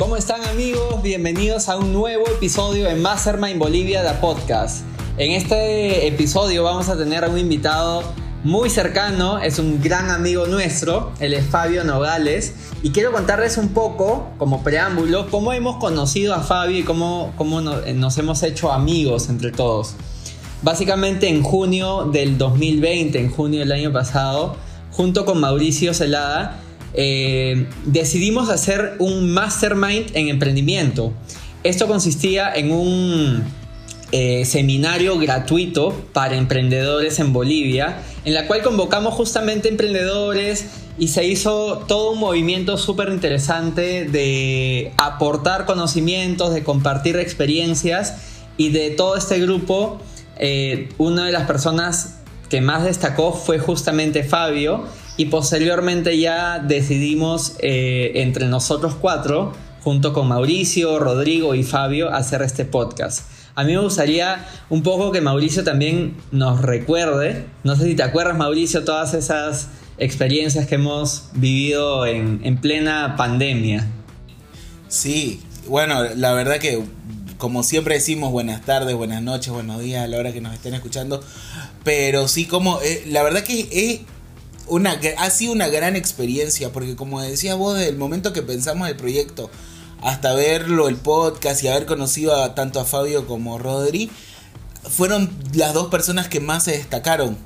¿Cómo están amigos? Bienvenidos a un nuevo episodio de Mastermind Bolivia de Podcast. En este episodio vamos a tener a un invitado muy cercano, es un gran amigo nuestro, él es Fabio Nogales, y quiero contarles un poco, como preámbulo, cómo hemos conocido a Fabio y cómo, cómo nos hemos hecho amigos entre todos. Básicamente en junio del 2020, en junio del año pasado, junto con Mauricio Celada, eh, decidimos hacer un mastermind en emprendimiento. Esto consistía en un eh, seminario gratuito para emprendedores en Bolivia, en la cual convocamos justamente emprendedores y se hizo todo un movimiento súper interesante de aportar conocimientos, de compartir experiencias y de todo este grupo, eh, una de las personas que más destacó fue justamente Fabio y posteriormente ya decidimos eh, entre nosotros cuatro, junto con Mauricio, Rodrigo y Fabio, hacer este podcast. A mí me gustaría un poco que Mauricio también nos recuerde, no sé si te acuerdas Mauricio, todas esas experiencias que hemos vivido en, en plena pandemia. Sí, bueno, la verdad que como siempre decimos, buenas tardes, buenas noches, buenos días a la hora que nos estén escuchando. Pero sí, como eh, la verdad que es una, ha sido una gran experiencia, porque como decías vos, desde el momento que pensamos el proyecto hasta verlo, el podcast y haber conocido a, tanto a Fabio como a Rodri, fueron las dos personas que más se destacaron.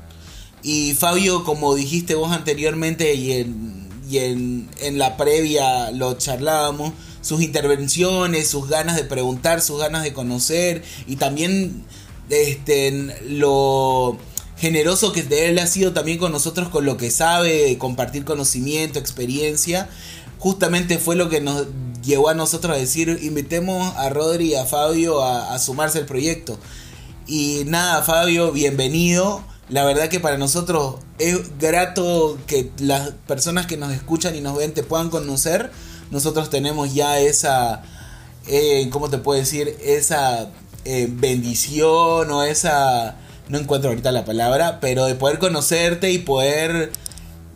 Y Fabio, como dijiste vos anteriormente y en, y en, en la previa lo charlábamos, sus intervenciones, sus ganas de preguntar, sus ganas de conocer y también este, lo generoso que él ha sido también con nosotros con lo que sabe, compartir conocimiento, experiencia, justamente fue lo que nos llevó a nosotros a decir, invitemos a Rodri y a Fabio a, sumarse al proyecto. Y nada, Fabio, bienvenido. La verdad que para nosotros es grato que las personas que nos escuchan y nos ven te puedan conocer. Nosotros tenemos ya esa, eh, ¿cómo te puedo decir? Esa eh, bendición o esa, no encuentro ahorita la palabra, pero de poder conocerte y poder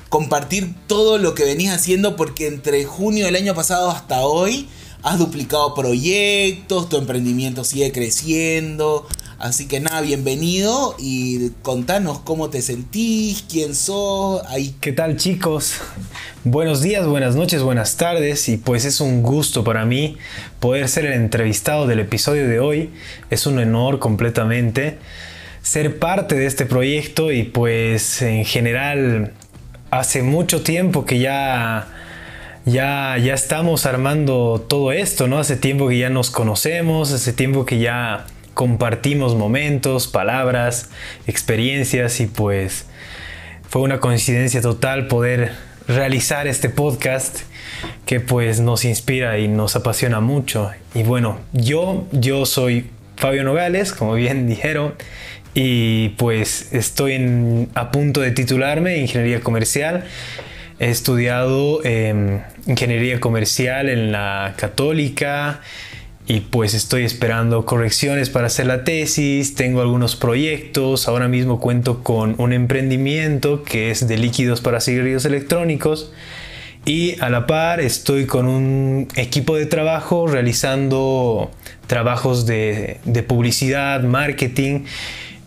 compartir todo lo que venías haciendo porque entre junio del año pasado hasta hoy has duplicado proyectos, tu emprendimiento sigue creciendo. Así que nada, bienvenido y contanos cómo te sentís, quién sos. Ahí. ¿Qué tal chicos? Buenos días, buenas noches, buenas tardes y pues es un gusto para mí poder ser el entrevistado del episodio de hoy. Es un honor completamente ser parte de este proyecto y pues en general hace mucho tiempo que ya, ya, ya estamos armando todo esto, ¿no? Hace tiempo que ya nos conocemos, hace tiempo que ya compartimos momentos, palabras, experiencias y pues fue una coincidencia total poder realizar este podcast que pues nos inspira y nos apasiona mucho. Y bueno, yo, yo soy Fabio Nogales, como bien dijeron, y pues estoy a punto de titularme en ingeniería comercial. He estudiado em, ingeniería comercial en la católica y pues estoy esperando correcciones para hacer la tesis, tengo algunos proyectos, ahora mismo cuento con un emprendimiento que es de líquidos para cigarrillos electrónicos. Y a la par estoy con un equipo de trabajo realizando trabajos de, de publicidad, marketing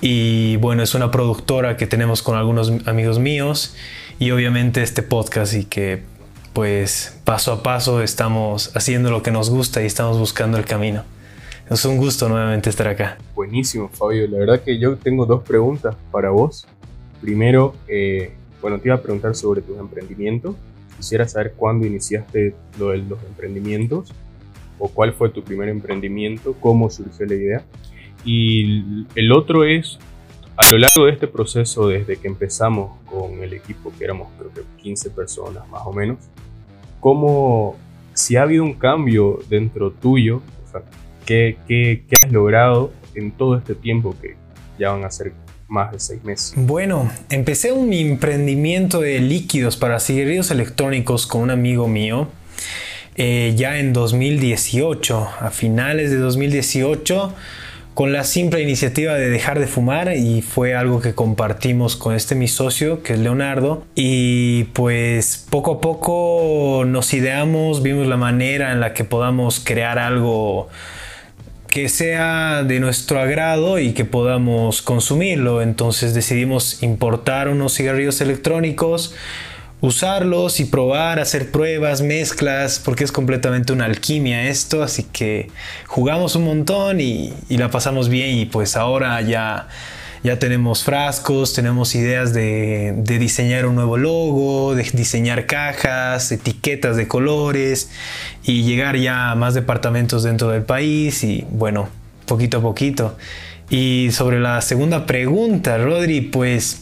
y bueno, es una productora que tenemos con algunos amigos míos y obviamente este podcast y que pues paso a paso estamos haciendo lo que nos gusta y estamos buscando el camino. Es un gusto nuevamente estar acá. Buenísimo, Fabio. La verdad que yo tengo dos preguntas para vos. Primero, eh, bueno, te iba a preguntar sobre tus emprendimientos. Quisiera saber cuándo iniciaste lo de los emprendimientos o cuál fue tu primer emprendimiento, cómo surgió la idea. Y el otro es, a lo largo de este proceso, desde que empezamos con el equipo, que éramos creo que 15 personas más o menos, cómo, si ha habido un cambio dentro tuyo, o sea, ¿qué, qué, qué has logrado en todo este tiempo que ya van a ser más de seis meses. Bueno, empecé un emprendimiento de líquidos para cigarrillos electrónicos con un amigo mío eh, ya en 2018, a finales de 2018 con la simple iniciativa de dejar de fumar y fue algo que compartimos con este mi socio que es Leonardo y pues poco a poco nos ideamos, vimos la manera en la que podamos crear algo que sea de nuestro agrado y que podamos consumirlo. Entonces decidimos importar unos cigarrillos electrónicos usarlos y probar, hacer pruebas, mezclas, porque es completamente una alquimia esto, así que jugamos un montón y, la pasamos bien y pues ahora ya, ya tenemos frascos, tenemos ideas de, de, diseñar un nuevo logo, de diseñar cajas, etiquetas de colores y llegar ya a más departamentos dentro del país y bueno, poquito a poquito. Y sobre la segunda pregunta, Rodri, pues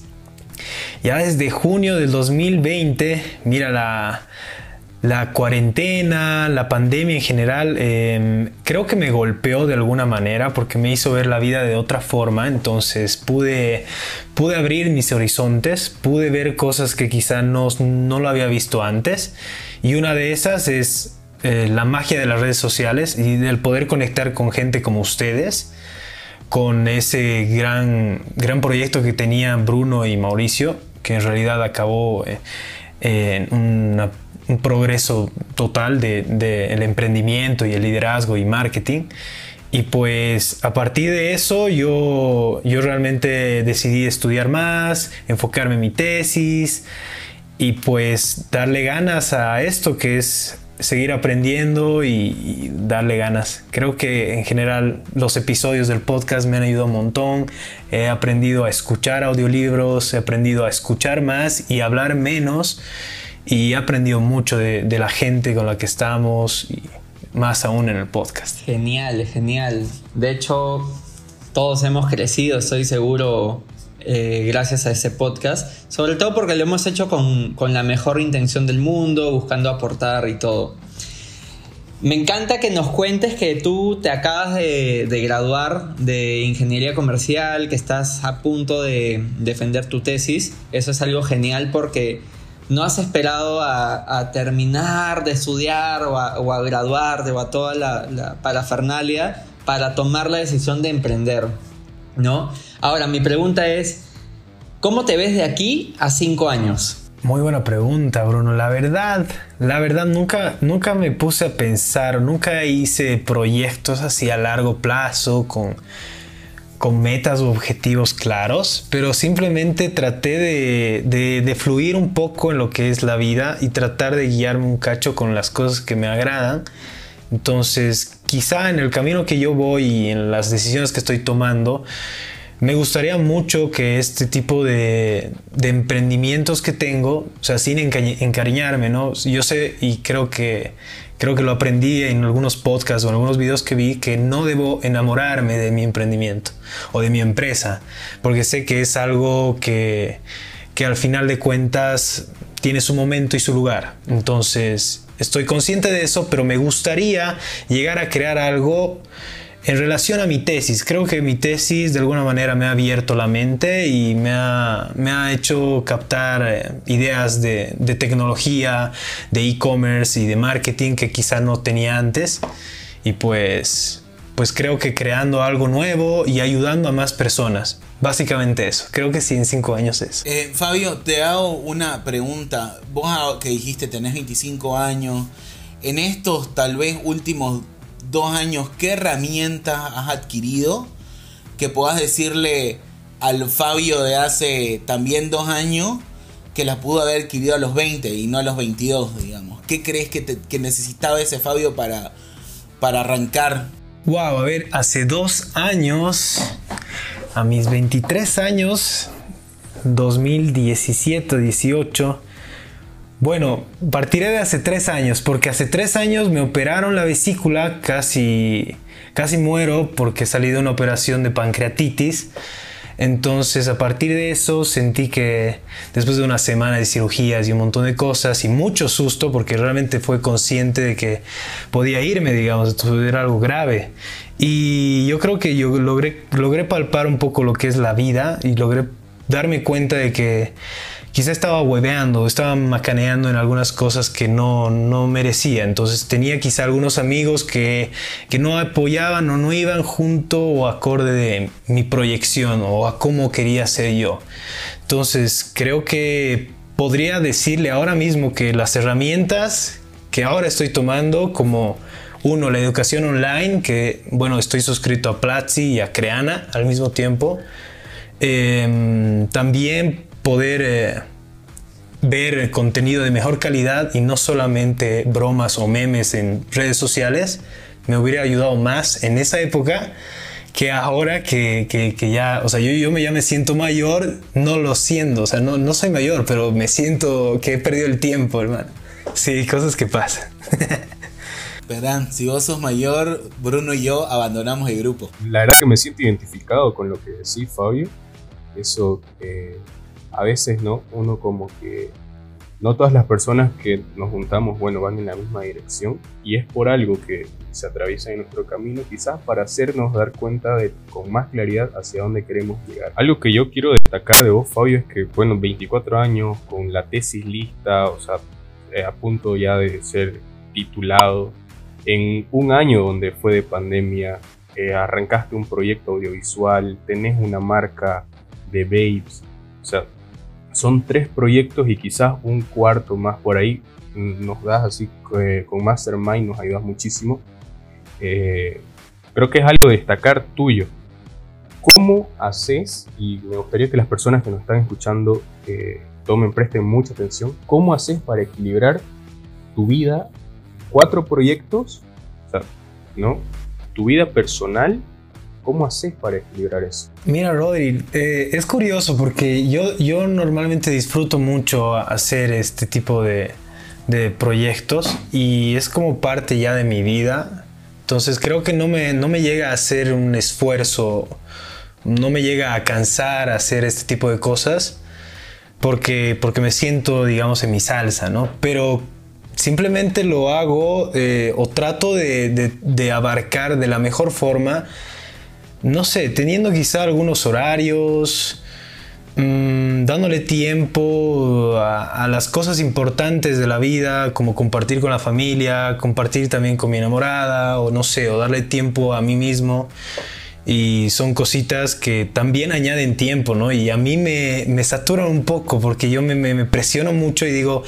ya desde junio del 2020, mira la, la cuarentena, la pandemia en general, em, creo que me golpeó de alguna manera porque me hizo ver la vida de otra forma. Entonces pude, pude abrir mis horizontes, pude ver cosas que quizá no, no lo había visto antes. Y una de esas es eh, la magia de las redes sociales y del poder conectar con gente como ustedes con ese gran, gran proyecto que tenían Bruno y Mauricio, que en realidad acabó eh, en un progreso total del de, emprendimiento y el liderazgo y marketing. Y pues a partir de eso yo, yo realmente decidí estudiar más, enfocarme en mi tesis y pues darle ganas a esto que es seguir aprendiendo y, darle ganas. Creo que en general los episodios del podcast me han ayudado un montón. He aprendido a escuchar audiolibros, he aprendido a escuchar más y hablar menos. Y he aprendido mucho de, la gente con la que estamos más aún en el podcast. Genial, genial. De hecho, todos hemos crecido, estoy seguro, eh, gracias a ese podcast, sobre todo porque lo hemos hecho con, la mejor intención del mundo, buscando aportar y todo. Me encanta que nos cuentes que tú te acabas de, graduar de ingeniería comercial, que estás a punto de defender tu tesis. Eso es algo genial porque no has esperado a, terminar de estudiar o a, graduarte o a toda la, la parafernalia para tomar la decisión de emprender, ¿no? Ahora, mi pregunta es, ¿cómo te ves de aquí a cinco años? Muy buena pregunta, Bruno. La verdad, la verdad nunca, nunca me puse a pensar, nunca hice proyectos así a largo plazo con, con metas o objetivos claros, pero simplemente traté de, de, fluir un poco en lo que es la vida y tratar de guiarme un cacho con las cosas que me agradan. Entonces, quizá en el camino que yo voy y en las decisiones que estoy tomando, me gustaría mucho que este tipo de, emprendimientos que tengo, o sea, sin encariñarme, ¿no? Yo sé y creo que, creo que lo aprendí en algunos podcasts o en algunos videos que vi, que no debo enamorarme de mi emprendimiento o de mi empresa, porque sé que es algo que, que al final de cuentas tiene su momento y su lugar. Entonces, estoy consciente de eso, pero me gustaría llegar a crear algo en relación a mi tesis, creo que mi tesis de alguna manera me ha abierto la mente y me ha, me ha hecho captar eh, ideas de, de tecnología, de e-commerce y de marketing que quizá no tenía antes. Y pues, pues creo que creando algo nuevo y ayudando a más personas. Básicamente eso. Creo que sí, en cinco años es. Eh, Fabio, te hago una pregunta. Vos que dijiste tenés 25 años. En estos tal vez últimos dos años, ¿qué herramientas has adquirido que puedas decirle al Fabio de hace también dos años que las pudo haber adquirido a los 20 y no a los 22, digamos? ¿Qué crees que, necesitaba ese Fabio para, para arrancar? Wow, a ver, hace dos años, a mis 23 años, 2017, 18, bueno, partiré de hace tres años, porque hace tres años me operaron la vesícula, casi, casi muero porque salí de una operación de pancreatitis. Entonces a partir de eso sentí que después de una semana de cirugías y un montón de cosas y mucho susto porque realmente fue consciente de que podía irme, digamos, esto era algo grave. Y yo creo que yo logré, logré palpar un poco lo que es la vida y logré darme cuenta de que quizá estaba hueveando, estaba macaneando en algunas cosas que no, no merecía. Entonces tenía quizá algunos amigos que, que no apoyaban o no iban junto o acorde de mi proyección o a cómo quería ser yo. Entonces creo que podría decirle ahora mismo que las herramientas que ahora estoy tomando como uno, la educación online, que bueno, estoy suscrito a Platzi y a Creana al mismo tiempo. Em, también poder eh, ver contenido de mejor calidad y no solamente bromas o memes en redes sociales, me hubiera ayudado más en esa época que ahora que, que, ya, o sea, yo, yo me, ya me siento mayor, no lo siento, o sea, no, no soy mayor, pero me siento que he perdido el tiempo, hermano. Sí, cosas que pasan. Verán, si vos sos mayor, Bruno y yo abandonamos el grupo. La verdad que me siento identificado con lo que decís, Fabio. Eso, eh, a veces, ¿no? Uno como que no todas las personas que nos juntamos, bueno, van en la misma dirección y es por algo que se atraviesa en nuestro camino, quizás para hacernos dar cuenta de con más claridad hacia dónde queremos llegar. Algo que yo quiero destacar de vos, Fabio, es que, bueno, 24 años con la tesis lista, o sea, eh, a punto ya de ser titulado, en un año donde fue de pandemia, eh, arrancaste un proyecto audiovisual, tenés una marca de babes, o sea, son tres proyectos y quizás un cuarto más por ahí. Nos das así eh, con Mastermind, nos ayudas muchísimo. Eh, creo que es algo de destacar tuyo. ¿Cómo haces? Y me gustaría que las personas que nos están escuchando eh, tomen, presten mucha atención. ¿Cómo haces para equilibrar tu vida, cuatro proyectos, o sea, ¿no? Tu vida personal ¿Cómo haces para equilibrar eso? Mira, Rodri, eh, es curioso porque yo, yo normalmente disfruto mucho hacer este tipo de, de, proyectos y es como parte ya de mi vida. Entonces creo que no me, no me llega a hacer un esfuerzo, no me llega a cansar hacer este tipo de cosas porque, porque me siento, digamos, en mi salsa, ¿no? Pero simplemente lo hago eh, o trato de, de, de abarcar de la mejor forma no sé, teniendo quizá algunos horarios, mm, dándole tiempo a, las cosas importantes de la vida, como compartir con la familia, compartir también con mi enamorada, o no sé, o darle tiempo a mí mismo. Y son cositas que también añaden tiempo, ¿no? Y a mí me, me saturan un poco porque yo me, me presiono mucho y digo,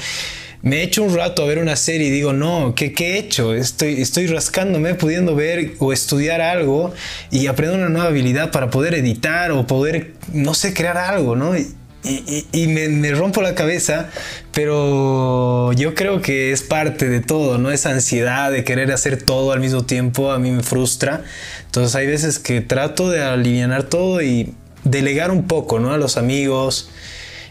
me he hecho un rato a ver una serie y digo, no, ¿qué, qué he hecho? Estoy, estoy rascándome pudiendo ver o estudiar algo y aprender una nueva habilidad para poder editar o poder, no sé, crear algo, ¿no? Y, y, me, me, rompo la cabeza, pero yo creo que es parte de todo, ¿no? Esa ansiedad de querer hacer todo al mismo tiempo a mí me frustra. Entonces hay veces que trato de aliviar todo y delegar un poco, ¿no? A los amigos,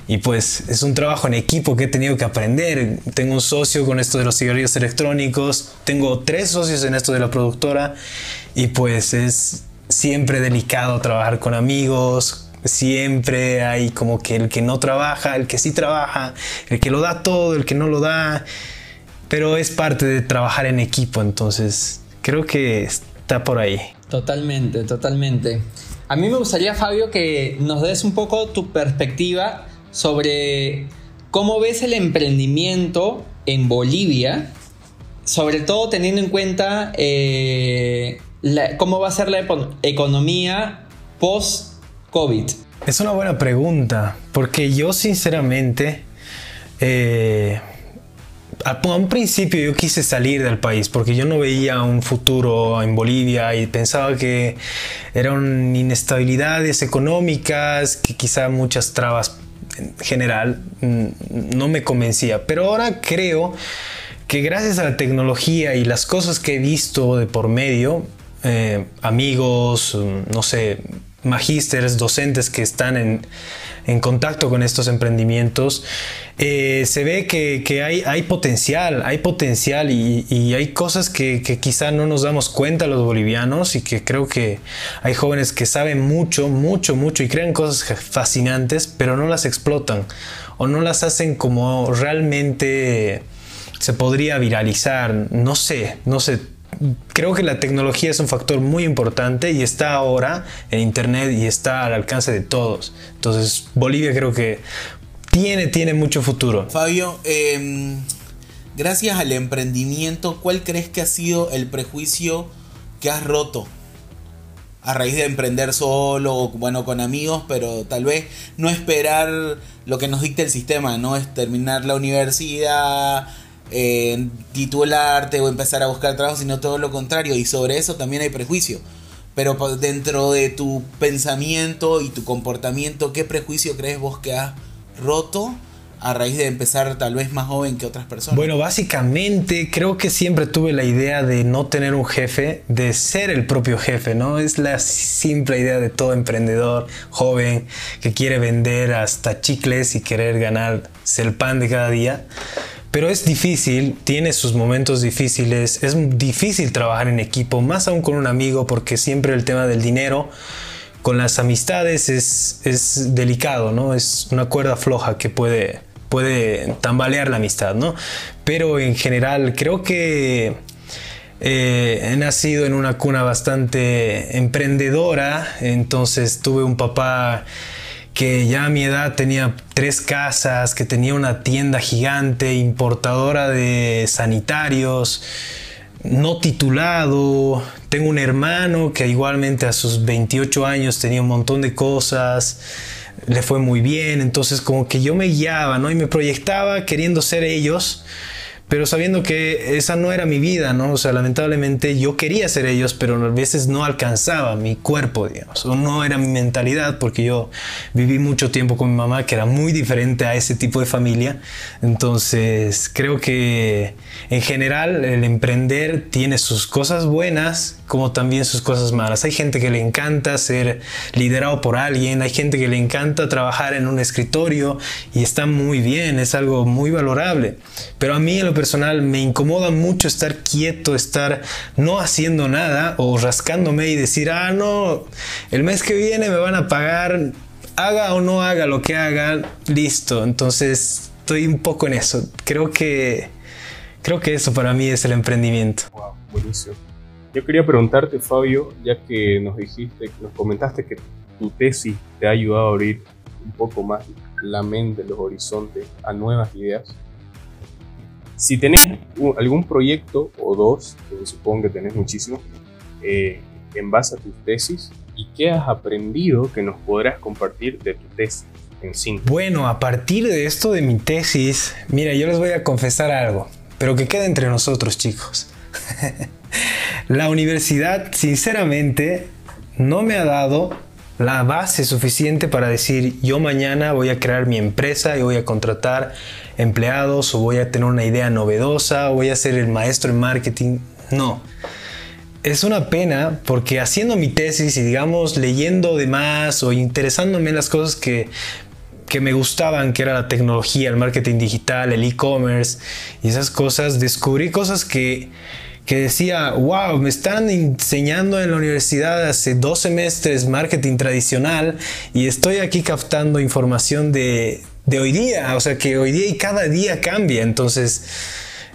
y pues es un trabajo en equipo que he tenido que aprender. Tengo un socio con esto de los cigarrillos electrónicos, tengo tres socios en esto de la productora y pues es siempre delicado trabajar con amigos. Siempre hay como que el que no trabaja, el que sí trabaja, el que lo da todo, el que no lo da. Pero es parte de trabajar en equipo, entonces creo que está por ahí. Totalmente, totalmente. A mí me gustaría, Fabio, que nos des un poco tu perspectiva sobre cómo ves el emprendimiento en Bolivia, sobre todo teniendo en cuenta eh, cómo va a ser la economía post-COVID. Es una buena pregunta, porque yo sinceramente, eh, a un principio yo quise salir del país porque yo no veía un futuro en Bolivia y pensaba que eran inestabilidades económicas, que quizá muchas trabas en general mm, no me convencía. Pero ahora creo que gracias a la tecnología y las cosas que he visto de por medio, eh, amigos, mm, no sé, magísteres, docentes que están en, en contacto con estos emprendimientos, eh, se ve que, hay, hay, potencial, hay potencial y, hay cosas que, quizá no nos damos cuenta los bolivianos y que creo que hay jóvenes que saben mucho, mucho, mucho y crean cosas fascinantes, pero no las explotan o no las hacen como realmente se podría viralizar, no sé, no sé creo que la tecnología es un factor muy importante y está ahora en Internet y está al alcance de todos. Entonces Bolivia creo que tiene, tiene mucho futuro. Fabio, em, gracias al emprendimiento, ¿cuál crees que ha sido el prejuicio que has roto? A raíz de emprender solo bueno con amigos, pero tal vez no esperar lo que nos dicta el sistema, no es terminar la universidad, eh, titularte o empezar a buscar trabajo, sino todo lo contrario. Y sobre eso también hay prejuicio. Pero dentro de tu pensamiento y tu comportamiento, ¿qué prejuicio crees vos que has roto a raíz de empezar tal vez más joven que otras personas? Bueno, básicamente creo que siempre tuve la idea de no tener un jefe, de ser el propio jefe, ¿no? Es la simple idea de todo emprendedor joven que quiere vender hasta chicles y querer ganarse el pan de cada día. Pero es difícil, tiene sus momentos difíciles, es difícil trabajar en equipo, más aún con un amigo, porque siempre el tema del dinero con las amistades es, es delicado, ¿no? Es una cuerda floja que puede, puede tambalear la amistad, ¿no? Pero en general creo que eh, he nacido en una cuna bastante emprendedora, entonces tuve un papá que ya a mi edad tenía tres casas, que tenía una tienda gigante, importadora de sanitarios, no titulado. Tengo un hermano que igualmente a sus 28 años tenía un montón de cosas, le fue muy bien, entonces como que yo me guiaba, ¿no? Y me proyectaba queriendo ser ellos pero sabiendo que esa no era mi vida, ¿no? O sea, lamentablemente yo quería ser ellos, pero a veces no alcanzaba mi cuerpo, digamos, o no era mi mentalidad, porque yo viví mucho tiempo con mi mamá, que era muy diferente a ese tipo de familia. Entonces, creo que en general el emprender tiene sus cosas buenas como también sus cosas malas. Hay gente que le encanta ser liderado por alguien, hay gente que le encanta trabajar en un escritorio y está muy bien, es algo muy valorable. Pero a mí en lo personal me incomoda mucho estar quieto, estar no haciendo nada o rascándome y decir, ah, no, el mes que viene me van a pagar, haga o no haga lo que haga, listo. Entonces estoy un poco en eso. Creo que, creo que eso para mí es el emprendimiento. Wow, buenísimo. Yo quería preguntarte, Fabio, ya que nos dijiste, nos comentaste que tu tesis te ha ayudado a abrir un poco más la mente, los horizontes a nuevas ideas. Si tenés algún proyecto o dos, supongo que tenés muchísimos, eh, en base a tus tesis, ¿y qué has aprendido que nos podrás compartir de tu tesis en sí? Bueno, a partir de esto de mi tesis, mira, yo les voy a confesar algo, pero que quede entre nosotros, chicos. La universidad, sinceramente, no me ha dado la base suficiente para decir yo mañana voy a crear mi empresa y voy a contratar empleados o voy a tener una idea novedosa o voy a ser el maestro en marketing. No. Es una pena porque haciendo mi tesis y digamos leyendo de más o interesándome en las cosas que, que me gustaban, que era la tecnología, el marketing digital, el e-commerce y esas cosas, descubrí cosas que que decía, wow, me están enseñando en la universidad hace dos semestres marketing tradicional y estoy aquí captando información de, de hoy día, o sea que hoy día y cada día cambia, entonces,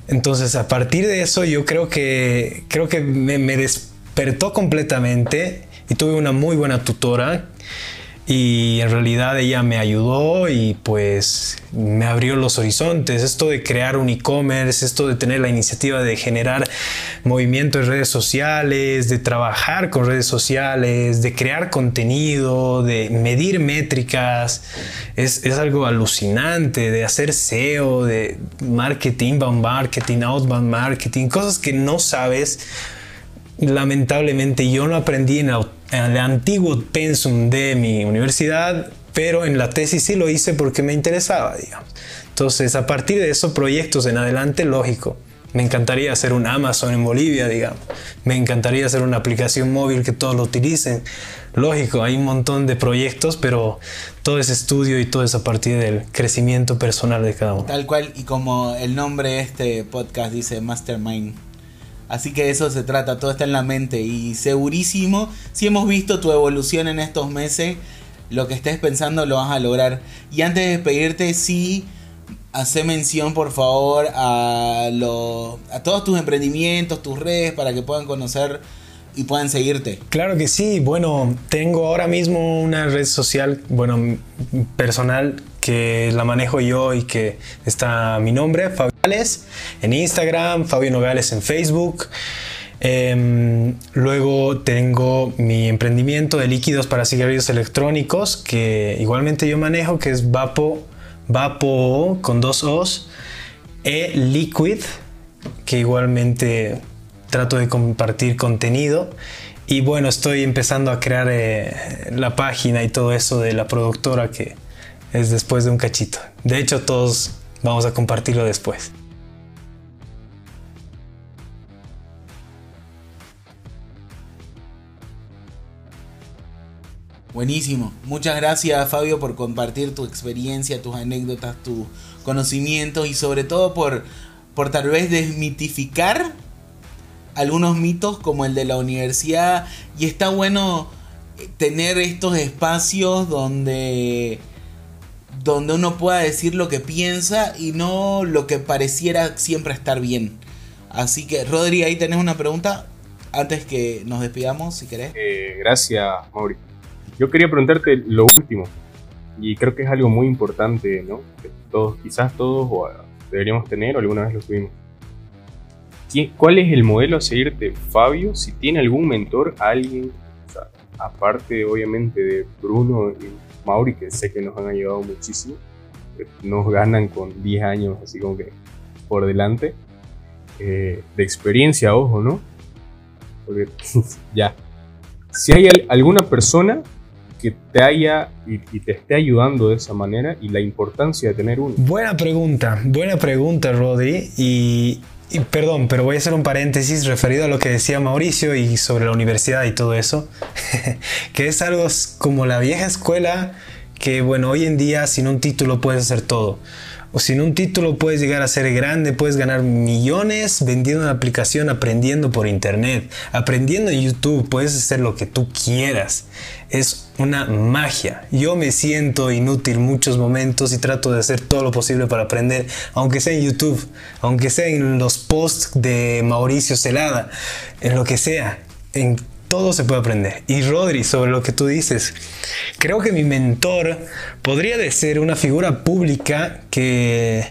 entonces a partir de eso yo creo que, creo que me, me despertó completamente y tuve una muy buena tutora y en realidad ella me ayudó y pues me abrió los horizontes. Esto de crear un e-commerce, esto de tener la iniciativa de generar movimiento en redes sociales, de trabajar con redes sociales, de crear contenido, de medir métricas, es, es algo alucinante, de hacer SEO, de marketing, inbound marketing, outbound marketing, cosas que no sabes lamentablemente yo no aprendí en el, antiguo pensum de mi universidad, pero en la tesis sí lo hice porque me interesaba, digamos. Entonces, a partir de esos proyectos en adelante, lógico, me encantaría hacer un Amazon en Bolivia, digamos. Me encantaría hacer una aplicación móvil que todos lo utilicen. Lógico, hay un montón de proyectos, pero todo ese estudio y todo es a partir del crecimiento personal de cada uno. Tal cual, y como el nombre de este podcast dice Mastermind Así que eso se trata, todo está en la mente y segurísimo, si hemos visto tu evolución en estos meses, lo que estés pensando lo vas a lograr. Y antes de despedirte, sí, hace mención por favor a, a todos tus emprendimientos, tus redes, para que puedan conocer y puedan seguirte. Claro que sí, bueno, tengo ahora mismo una red social, bueno, personal que la manejo yo y que está mi nombre, Fabio Nogales, en Instagram, Fabio Nogales en Facebook. Em, luego tengo mi emprendimiento de líquidos para cigarrillos electrónicos que igualmente yo manejo, que es Vapo, Vapo con dos O's, e Liquid, que igualmente trato de compartir contenido. Y bueno, estoy empezando a crear eh, la página y todo eso de la productora que es después de un cachito. De hecho, todos vamos a compartirlo después. Buenísimo. Muchas gracias Fabio por compartir tu experiencia, tus anécdotas, tus conocimientos y sobre todo por, por tal vez desmitificar algunos mitos como el de la universidad. Y está bueno tener estos espacios donde donde uno pueda decir lo que piensa y no lo que pareciera siempre estar bien. Así que, Rodri, ahí tenés una pregunta antes que nos despidamos, si querés. Eh, gracias, Mauri. Yo quería preguntarte lo último, y creo que es algo muy importante, ¿no? Que todos, quizás todos deberíamos tener o alguna vez lo tuvimos. ¿Cuál es el modelo a seguir de Fabio? Si tiene algún mentor, alguien, aparte obviamente de Bruno y Mauri, que sé que nos han ayudado muchísimo, nos ganan con 10 años así como que por delante, eh, de experiencia, ojo, ¿no? Porque ya, si hay alguna persona que te haya y, te esté ayudando de esa manera y la importancia de tener uno. Buena pregunta, buena pregunta, Rodri. Y, perdón, pero voy a hacer un paréntesis referido a lo que decía Mauricio y sobre la universidad y todo eso, que es algo como la vieja escuela que, bueno, hoy en día sin un título puedes hacer todo o sin un título puedes llegar a ser grande, puedes ganar millones vendiendo una aplicación, aprendiendo por internet, aprendiendo en YouTube, puedes hacer lo que tú quieras. Es una magia. Yo me siento inútil muchos momentos y trato de hacer todo lo posible para aprender, aunque sea en YouTube, aunque sea en los posts de Mauricio Celada, en lo que sea, todo se puede aprender. Y Rodri, sobre lo que tú dices, creo que mi mentor podría ser una figura pública que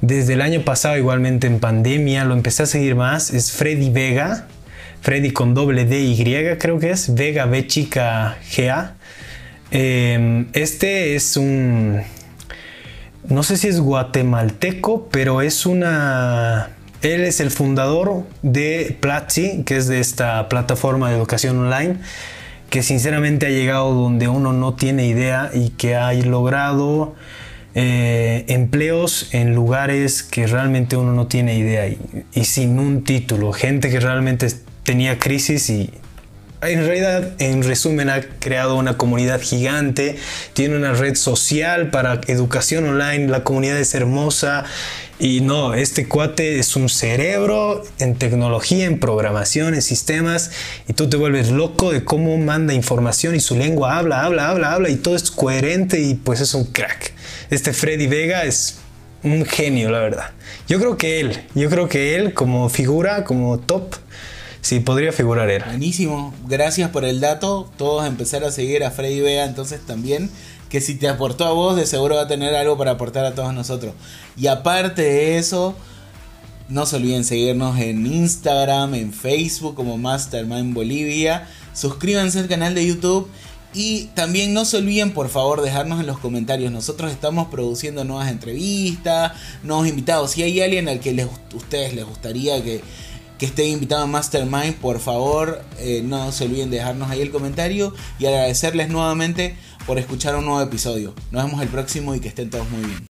desde el año pasado, igualmente en pandemia, lo empecé a seguir más, es Freddy Vega. Freddy con doble D Y creo que es, Vega B chica GA. Em, este es un, no sé si es guatemalteco, pero es una él es el fundador de Platzi, que es de esta plataforma de educación online, que sinceramente ha llegado donde uno no tiene idea y que ha logrado eh, empleos en lugares que realmente uno no tiene idea y, y sin un título. Gente que realmente tenía crisis y en realidad, en resumen, ha creado una comunidad gigante, tiene una red social para educación online, la comunidad es hermosa y no, este cuate es un cerebro en tecnología, en programación, en sistemas, y tú te vuelves loco de cómo manda información y su lengua habla, habla, habla, habla, y todo es coherente y pues es un crack. Este Freddy Vega es un genio, la verdad. Yo creo que él, yo creo que él como figura, como top, sí podría figurar él. Buenísimo, gracias por el dato. Todos empezar a seguir a Freddy Vega entonces también que si te aportó a vos, de seguro va a tener algo para aportar a todos nosotros. Y aparte de eso, no se olviden seguirnos en Instagram, en Facebook como Mastermind Bolivia. Suscríbanse al canal de YouTube. Y también no se olviden, por favor, dejarnos en los comentarios. Nosotros estamos produciendo nuevas entrevistas, nuevos invitados. Si hay alguien al que les, ustedes les gustaría que, que esté invitado a Mastermind, por favor, eh, no se olviden de dejarnos ahí el comentario. Y agradecerles nuevamente por escuchar un nuevo episodio. Nos vemos el próximo y que estén todos muy bien.